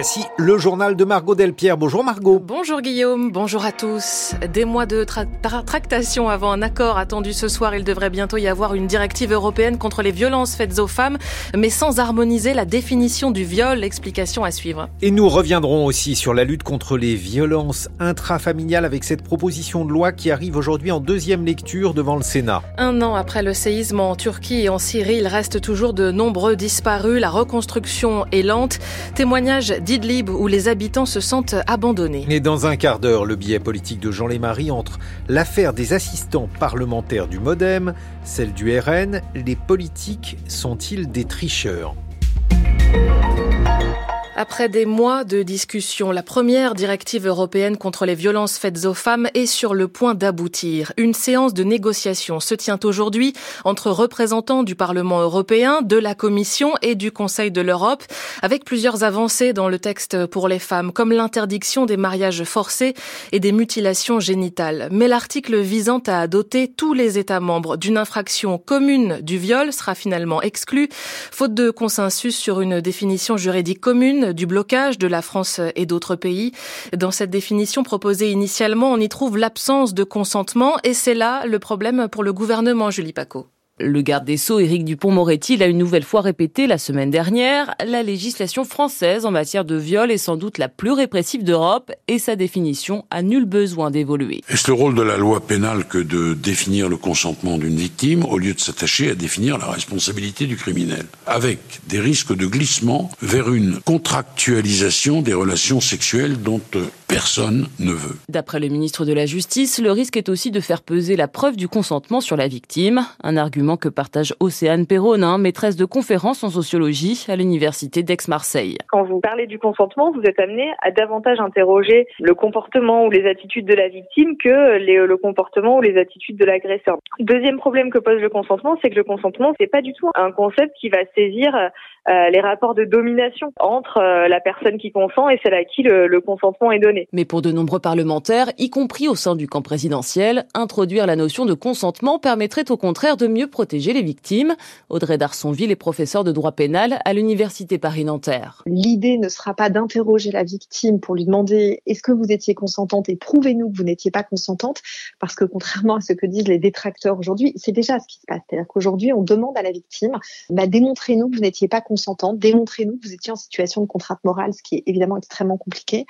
voici le journal de Margot Delpierre. Bonjour Margot. Bonjour Guillaume, bonjour à tous. Des mois de tractation avant un accord attendu ce soir, il devrait bientôt y avoir une directive européenne contre les violences faites aux femmes, mais sans harmoniser la définition du viol. Explication à suivre. Et nous reviendrons aussi sur la lutte contre les violences intrafamiliales avec cette proposition de loi qui arrive aujourd'hui en deuxième lecture devant le Sénat. Un an après le séisme en Turquie et en Syrie, il reste toujours de nombreux disparus. La reconstruction est lente. Témoignage d'Idlib où les habitants se sentent abandonnés. Et dans un quart d'heure, le billet politique de Jean Lémarie entre l'affaire des assistants parlementaires du Modem, celle du RN, les politiques sont-ils des tricheurs? Après des mois de discussions, la première directive européenne contre les violences faites aux femmes est sur le point d'aboutir. Une séance de négociation se tient aujourd'hui entre représentants du Parlement européen, de la Commission et du Conseil de l'Europe, avec plusieurs avancées dans le texte pour les femmes, comme l'interdiction des mariages forcés et des mutilations génitales. Mais l'article visant à doter tous les États membres d'une infraction commune du viol sera finalement exclu, faute de consensus sur une définition juridique commune du blocage de la France et d'autres pays. Dans cette définition proposée initialement, on y trouve l'absence de consentement et c'est là le problème pour le gouvernement, Julie Paco. Le garde des Sceaux, Éric Dupont-Moretti, l'a une nouvelle fois répété la semaine dernière. La législation française en matière de viol est sans doute la plus répressive d'Europe et sa définition a nul besoin d'évoluer. Est-ce le rôle de la loi pénale que de définir le consentement d'une victime au lieu de s'attacher à définir la responsabilité du criminel? Avec des risques de glissement vers une contractualisation des relations sexuelles dont personne ne veut. D'après le ministre de la Justice, le risque est aussi de faire peser la preuve du consentement sur la victime, un argument que partage Océane Perronin, maîtresse de conférences en sociologie à l'université d'Aix-Marseille. Quand vous parlez du consentement, vous êtes amené à davantage interroger le comportement ou les attitudes de la victime que le comportement ou les attitudes de l'agresseur. Deuxième problème que pose le consentement, c'est que le consentement, c'est pas du tout un concept qui va saisir euh, les rapports de domination entre euh, la personne qui consent et celle à qui le, consentement est donné. Mais pour de nombreux parlementaires, y compris au sein du camp présidentiel, introduire la notion de consentement permettrait au contraire de mieux protéger les victimes. Audrey Darsonville est professeure de droit pénal à l'université Paris-Nanterre. L'idée ne sera pas d'interroger la victime pour lui demander est-ce que vous étiez consentante et prouvez-nous que vous n'étiez pas consentante, parce que contrairement à ce que disent les détracteurs aujourd'hui, c'est déjà ce qui se passe. C'est-à-dire qu'aujourd'hui, on demande à la victime, bah, démontrez-nous que vous n'étiez pas consentante, démontrez-nous que vous étiez en situation de contrainte morale, ce qui est évidemment extrêmement compliqué.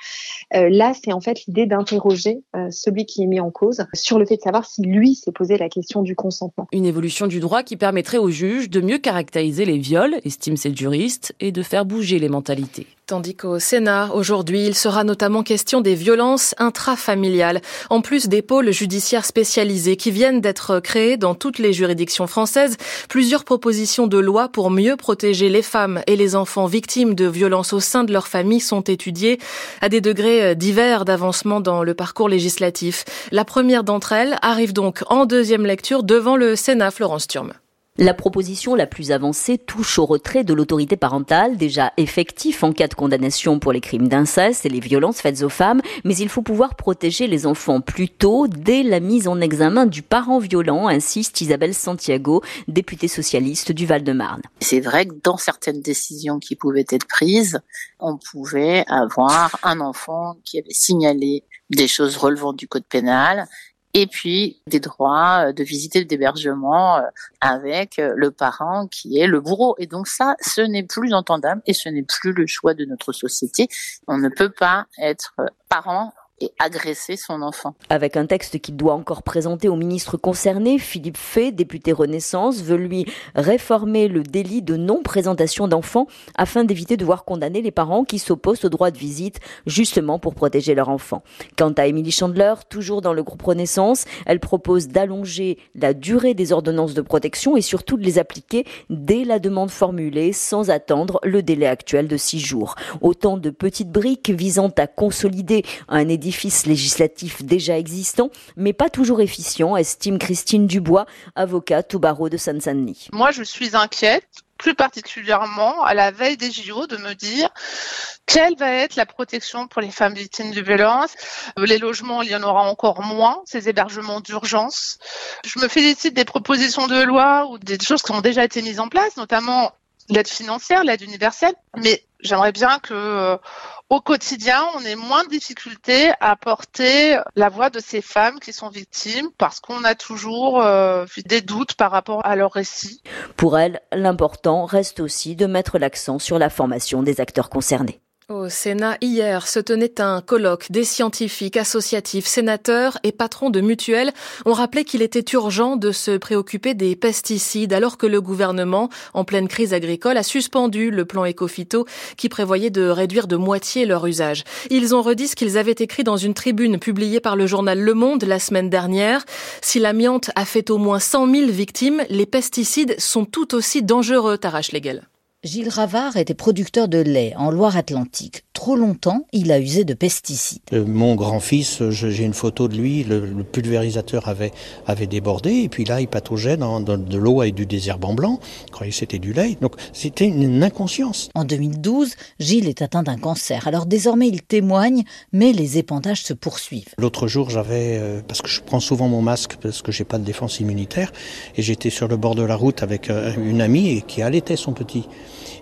Euh, là, c'est en fait l'idée d'interroger euh, celui qui est mis en cause sur le fait de savoir si lui s'est posé la question du consentement. Une évolution du droit qui permettrait aux juges de mieux caractériser les viols, estime cette juriste, et de faire bouger les mentalités. Tandis qu'au Sénat, aujourd'hui, il sera notamment question des violences intrafamiliales, en plus des pôles judiciaires spécialisés qui viennent d'être créés dans toutes les juridictions françaises. Plusieurs propositions de loi pour mieux protéger les femmes et les enfants victimes de violences au sein de leur famille sont étudiées à des degrés divers d'avancement dans le parcours législatif. La première d'entre elles arrive donc en deuxième lecture devant le Sénat, Florence Turme. La proposition la plus avancée touche au retrait de l'autorité parentale, déjà effectif en cas de condamnation pour les crimes d'inceste et les violences faites aux femmes, mais il faut pouvoir protéger les enfants plus tôt, dès la mise en examen du parent violent, insiste Isabelle Santiago, députée socialiste du Val-de-Marne. C'est vrai que dans certaines décisions qui pouvaient être prises, on pouvait avoir un enfant qui avait signalé des choses relevant du code pénal et puis des droits euh, de visite et d'hébergement euh, avec euh, le parent qui est le bourreau. Et donc ça, ce n'est plus entendable et ce n'est plus le choix de notre société. On ne peut pas être parent et agresser son enfant. Avec un texte qu'il doit encore présenter au ministre concerné, Philippe Fay, député Renaissance, veut lui réformer le délit de non-présentation d'enfants afin d'éviter de voir condamner les parents qui s'opposent au droit de visite justement pour protéger leur enfant. Quant à Émilie Chandler, toujours dans le groupe Renaissance, elle propose d'allonger la durée des ordonnances de protection et surtout de les appliquer dès la demande formulée sans attendre le délai actuel de six jours. Autant de petites briques visant à consolider un édifice législatif déjà existant, mais pas toujours efficient, estime Christine Dubois, avocate au barreau de Seine-Saint-Denis. Moi, je suis inquiète plus particulièrement à la veille des JO, de me dire quelle va être la protection pour les femmes victimes de violences. Les logements, il y en aura encore moins, ces hébergements d'urgence. Je me félicite des propositions de loi ou des choses qui ont déjà été mises en place, notamment l'aide financière, l'aide universelle, mais J'aimerais bien que euh, au quotidien, on ait moins de difficultés à porter la voix de ces femmes qui sont victimes parce qu'on a toujours euh, des doutes par rapport à leur récit. Pour elle, l'important reste aussi de mettre l'accent sur la formation des acteurs concernés. Au Sénat, hier, se tenait un colloque. Des scientifiques, associatifs, sénateurs et patrons de mutuelles ont rappelé qu'il était urgent de se préoccuper des pesticides alors que le gouvernement, en pleine crise agricole, a suspendu le plan Ecofito qui prévoyait de réduire de moitié leur usage. Ils ont redit ce qu'ils avaient écrit dans une tribune publiée par le journal Le Monde la semaine dernière. Si l'amiante a fait au moins 100 000 victimes, les pesticides sont tout aussi dangereux, Tarache Legel. Gilles Ravard était producteur de lait en Loire-Atlantique. Trop longtemps, il a usé de pesticides. Euh, mon grand-fils, j'ai une photo de lui, le, pulvérisateur avait, avait débordé, et puis là, il pataugeait dans, de l'eau avec du désherbant blanc. Il croyait que c'était du lait. Donc, c'était une, inconscience. En 2012, Gilles est atteint d'un cancer. Alors, désormais, il témoigne, mais les épandages se poursuivent. L'autre jour, j'avais, euh, parce que je prends souvent mon masque parce que j'ai pas de défense immunitaire, et j'étais sur le bord de la route avec euh, une amie qui allaitait son petit.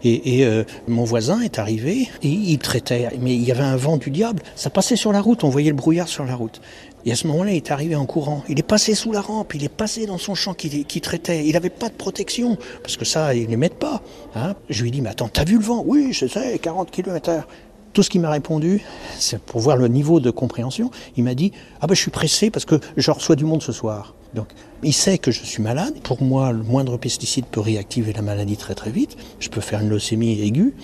Et, euh, mon voisin est arrivé et il traitait. Mais il y avait un vent du diable. Ça passait sur la route. On voyait le brouillard sur la route. Et à ce moment-là, il est arrivé en courant. Il est passé sous la rampe, il est passé dans son champ qui, traitait. Il n'avait pas de protection, parce que ça, ils ne les mettent pas. Hein. Je lui ai dit, mais attends, t'as vu le vent? Oui, je sais, 40 km heure. Tout ce qu'il m'a répondu, c'est pour voir le niveau de compréhension, il m'a dit, ah ben je suis pressé parce que je reçois du monde ce soir. Donc, il sait que je suis malade. Pour moi, le moindre pesticide peut réactiver la maladie très très vite. Je peux faire une leucémie aiguë.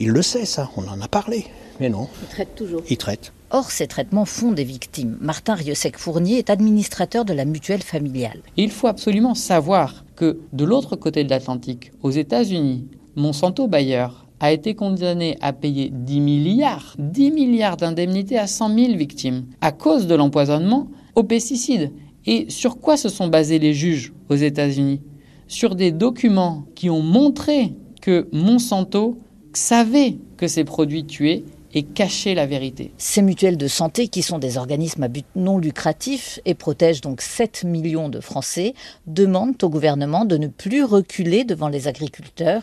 Il le sait, ça. On en a parlé. Mais non. Il traite toujours. Il traite. Or, ces traitements font des victimes. Martin Riosec-Fournier est administrateur de la mutuelle familiale. Il faut absolument savoir que de l'autre côté de l'Atlantique, aux États-Unis, Monsanto Bayer a été condamné à payer 10 milliards, 10 milliards d'indemnités à 100 000 victimes à cause de l'empoisonnement aux pesticides. Et sur quoi se sont basés les juges aux États-Unis? Sur des documents qui ont montré que Monsanto savait que ces produits tuaient et cachaient la vérité. Ces mutuelles de santé, qui sont des organismes à but non lucratif et protègent donc 7 millions de Français, demandent au gouvernement de ne plus reculer devant les agriculteurs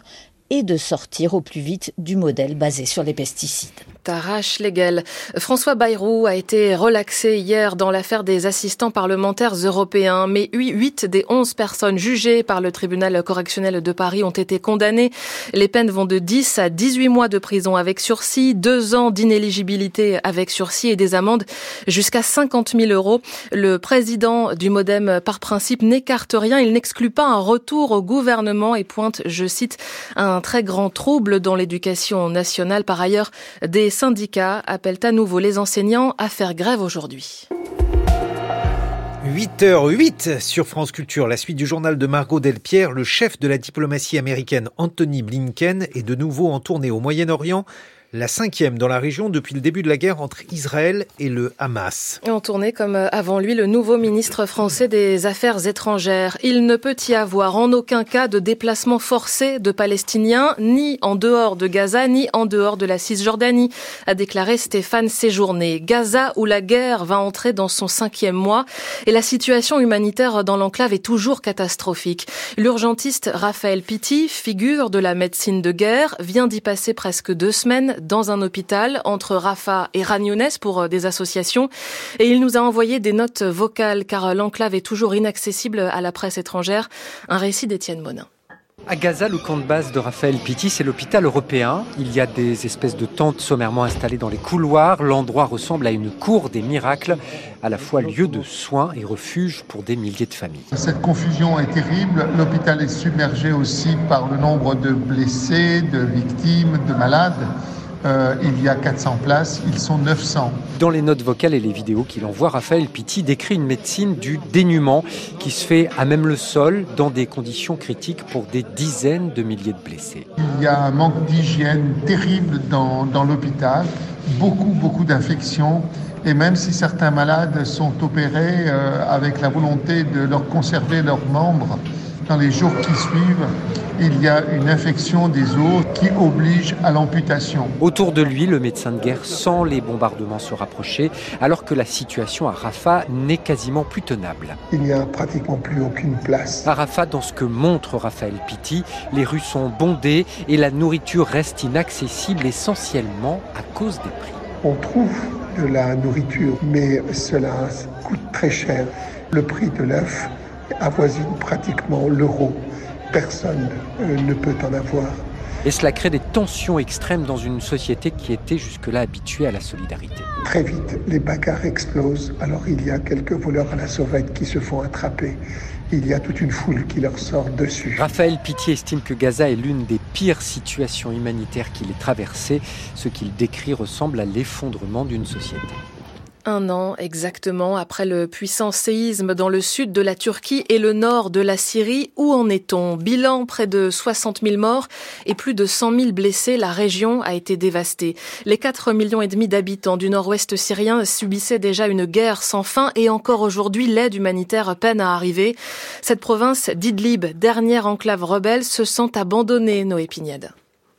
et de sortir au plus vite du modèle basé sur les pesticides. François Bayrou a été relaxé hier dans l'affaire des assistants parlementaires européens, mais 8 des 11 personnes jugées par le tribunal correctionnel de Paris ont été condamnées. Les peines vont de 10 à 18 mois de prison avec sursis, 2 ans d'inéligibilité avec sursis et des amendes jusqu'à 50 000 euros. Le président du Modem, par principe, n'écarte rien. Il n'exclut pas un retour au gouvernement et pointe, je cite, un très grand trouble dans l'éducation nationale. Par ailleurs, des syndicats appellent à nouveau les enseignants à faire grève aujourd'hui. 8h08 sur France Culture, la suite du journal de Margot Delpierre, le chef de la diplomatie américaine Anthony Blinken est de nouveau en tournée au Moyen-Orient la cinquième dans la région depuis le début de la guerre entre Israël et le Hamas. En tournée comme euh, avant lui le nouveau ministre français des Affaires étrangères. Il ne peut y avoir en aucun cas de déplacement forcé de Palestiniens, ni en dehors de Gaza, ni en dehors de la Cisjordanie, a déclaré Stéphane Séjourné. Gaza où la guerre va entrer dans son cinquième mois et la situation humanitaire dans l'enclave est toujours catastrophique. L'urgentiste Raphaël Pitti, figure de la médecine de guerre, vient d'y passer presque deux semaines dans un hôpital entre Rafah et Ragnounès pour euh, des associations. Et il nous a envoyé des notes vocales car l'enclave est toujours inaccessible à la presse étrangère. Un récit d'Étienne Monin. À Gaza, le camp de base de Raphaël Pitti, c'est l'hôpital européen. Il y a des espèces de tentes sommairement installées dans les couloirs. L'endroit ressemble à une cour des miracles, à la fois lieu de soins et refuge pour des milliers de familles. Cette confusion est terrible. L'hôpital est submergé aussi par le nombre de blessés, de victimes, de malades. Euh, il y a 400 places, ils sont 900. Dans les notes vocales et les vidéos qu'il envoie, Raphaël Pitti décrit une médecine du dénuement qui se fait à même le sol dans des conditions critiques pour des dizaines de milliers de blessés. Il y a un manque d'hygiène terrible dans, dans l'hôpital, beaucoup, beaucoup d'infections. Et même si certains malades sont opérés euh, avec la volonté de leur conserver leurs membres dans les jours qui suivent, il y a une infection des os qui oblige à l'amputation. Autour de lui, le médecin de guerre sent les bombardements se rapprocher, alors que la situation à Rafah n'est quasiment plus tenable. Il n'y a pratiquement plus aucune place. À Rafah, dans ce que montre Raphaël Pitti, les rues sont bondées et la nourriture reste inaccessible essentiellement à cause des prix. On trouve de la nourriture, mais cela coûte très cher. Le prix de l'œuf avoisine pratiquement l'euro. Personne euh, ne peut en avoir. Et cela crée des tensions extrêmes dans une société qui était jusque-là habituée à la solidarité. Très vite, les bagarres explosent. Alors il y a quelques voleurs à la sauvette qui se font attraper. Il y a toute une foule qui leur sort dessus. Raphaël Pitié estime que Gaza est l'une des pires situations humanitaires qu'il ait traversées. Ce qu'il décrit ressemble à l'effondrement d'une société. Un an exactement après le puissant séisme dans le sud de la Turquie et le nord de la Syrie. Où en est-on? Bilan près de 60 000 morts et plus de 100 000 blessés. La région a été dévastée. Les 4 millions et demi d'habitants du nord-ouest syrien subissaient déjà une guerre sans fin et encore aujourd'hui l'aide humanitaire peine à arriver. Cette province d'Idlib, dernière enclave rebelle, se sent abandonnée, Noé Pignade.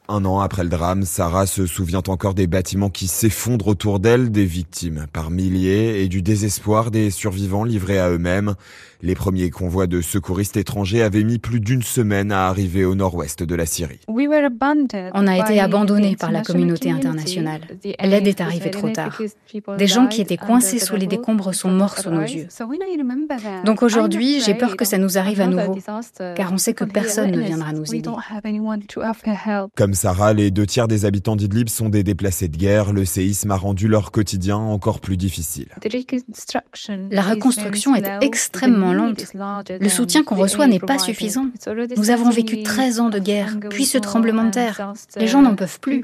Un an après le drame, Sarah se souvient encore des bâtiments qui s'effondrent autour d'elle, des victimes par milliers et du désespoir des survivants livrés à eux-mêmes. Les premiers convois de secouristes étrangers avaient mis plus d'une semaine à arriver au nord-ouest de la Syrie. On a été abandonnés par la communauté internationale. L'aide est arrivée trop tard. Des gens qui étaient coincés sous les décombres sont morts sous nos yeux. Donc aujourd'hui, j'ai peur que ça nous arrive à nouveau, car on sait que personne ne viendra nous aider. Comme Sarah, les deux tiers des habitants d'Idlib sont des déplacés de guerre. Le séisme a rendu leur quotidien encore plus difficile. La reconstruction est extrêmement lente. Le soutien qu'on reçoit n'est pas suffisant. Nous avons vécu 13 ans de guerre, puis ce tremblement de terre. Les gens n'en peuvent plus.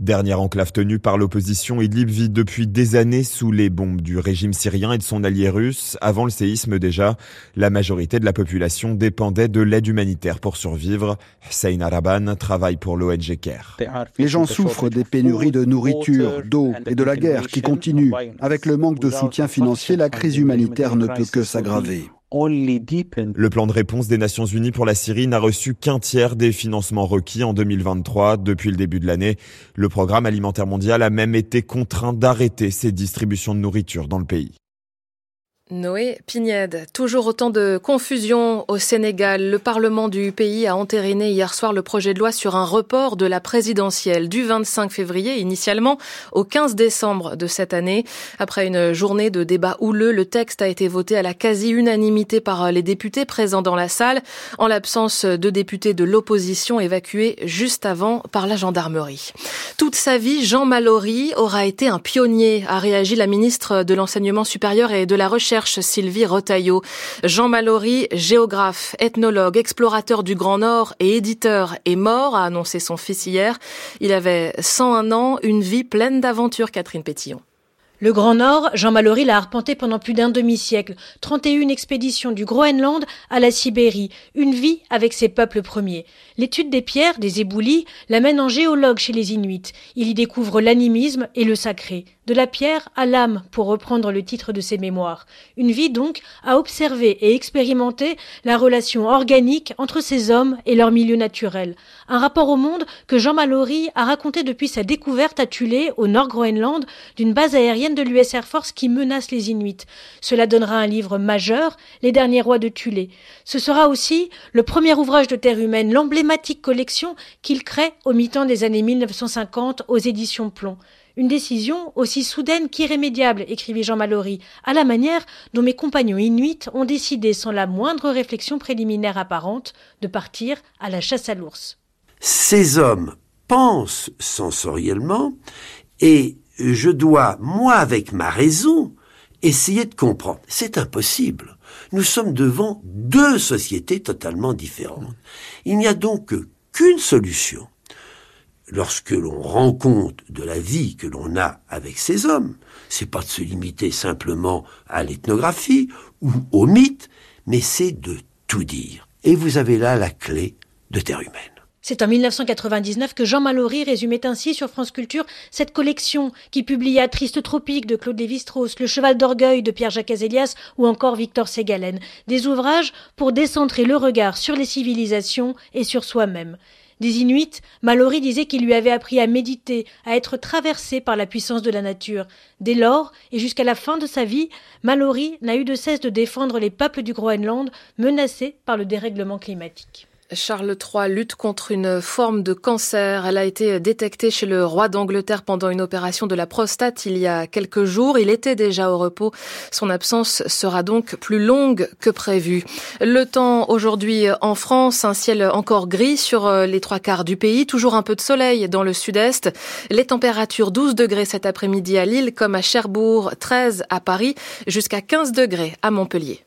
Dernière enclave tenue par l'opposition, Idlib vit depuis des années sous les bombes du régime syrien et de son allié russe. Avant le séisme déjà, la majorité de la population dépendait de l'aide humanitaire pour survivre. Hussein Araban travaille pour l'ONG CARE. Les gens souffrent des pénuries de nourriture, d'eau et de la guerre qui continuent. Avec le manque de soutien financier, la crise humanitaire ne peut que s'aggraver. Le plan de réponse des Nations Unies pour la Syrie n'a reçu qu'un tiers des financements requis en 2023. Depuis le début de l'année, le programme alimentaire mondial a même été contraint d'arrêter ses distributions de nourriture dans le pays. Noé Pignède, toujours autant de confusion au Sénégal. Le Parlement du pays a entériné hier soir le projet de loi sur un report de la présidentielle du 25 février initialement au 15 décembre de cette année. Après une journée de débat houleux, le texte a été voté à la quasi-unanimité par les députés présents dans la salle, en l'absence de députés de l'opposition évacués juste avant par la gendarmerie. Toute sa vie, Jean Mallory aura été un pionnier, a réagi la ministre de l'Enseignement supérieur et de la Sylvie Rotaillot. Jean Mallory, géographe, ethnologue, explorateur du Grand Nord et éditeur, est mort, a annoncé son fils hier. Il avait 101 ans, une vie pleine d'aventures, Catherine Pétillon. Le Grand Nord, Jean Mallory l'a arpenté pendant plus d'un demi-siècle. 31 expéditions du Groenland à la Sibérie. Une vie avec ses peuples premiers. L'étude des pierres, des éboulis, l'amène en géologue chez les Inuits. Il y découvre l'animisme et le sacré. De la pierre à l'âme, pour reprendre le titre de ses mémoires. Une vie donc à observer et expérimenter la relation organique entre ces hommes et leur milieu naturel. Un rapport au monde que Jean Mallory a raconté depuis sa découverte à Tulé, au Nord-Groenland, d'une base aérienne de l'US Air Force qui menace les Inuits. Cela donnera un livre majeur, Les derniers rois de Tulé. Ce sera aussi le premier ouvrage de terre humaine, l'emblématique collection qu'il crée au mi-temps des années 1950 aux éditions Plomb. Une décision aussi soudaine qu'irrémédiable, écrivit Jean Mallory, à la manière dont mes compagnons inuits ont décidé sans la moindre réflexion préliminaire apparente de partir à la chasse à l'ours. Ces hommes pensent sensoriellement et je dois, moi avec ma raison, essayer de comprendre. C'est impossible. Nous sommes devant deux sociétés totalement différentes. Il n'y a donc qu'une solution lorsque l'on rend compte de la vie que l'on a avec ces hommes, c'est pas de se limiter simplement à l'ethnographie ou au mythe, mais c'est de tout dire. Et vous avez là la clé de Terre humaine. C'est en 1999 que Jean Mallory résumait ainsi sur France Culture cette collection qui publia Triste Tropique de Claude Lévi-Strauss, Le Cheval d'Orgueil de Pierre-Jacques Azélias ou encore Victor Ségalen. Des ouvrages pour décentrer le regard sur les civilisations et sur soi-même. Des Inuits, Mallory disait qu'il lui avait appris à méditer, à être traversé par la puissance de la nature. Dès lors, et jusqu'à la fin de sa vie, Mallory n'a eu de cesse de défendre les peuples du Groenland menacés par le dérèglement climatique. Charles III lutte contre une forme de cancer. Elle a été détectée chez le roi d'Angleterre pendant une opération de la prostate il y a quelques jours. Il était déjà au repos. Son absence sera donc plus longue que prévu. Le temps aujourd'hui en France, un ciel encore gris sur les trois quarts du pays, toujours un peu de soleil dans le sud-est. Les températures 12 degrés cet après-midi à Lille comme à Cherbourg, 13 à Paris, jusqu'à 15 degrés à Montpellier.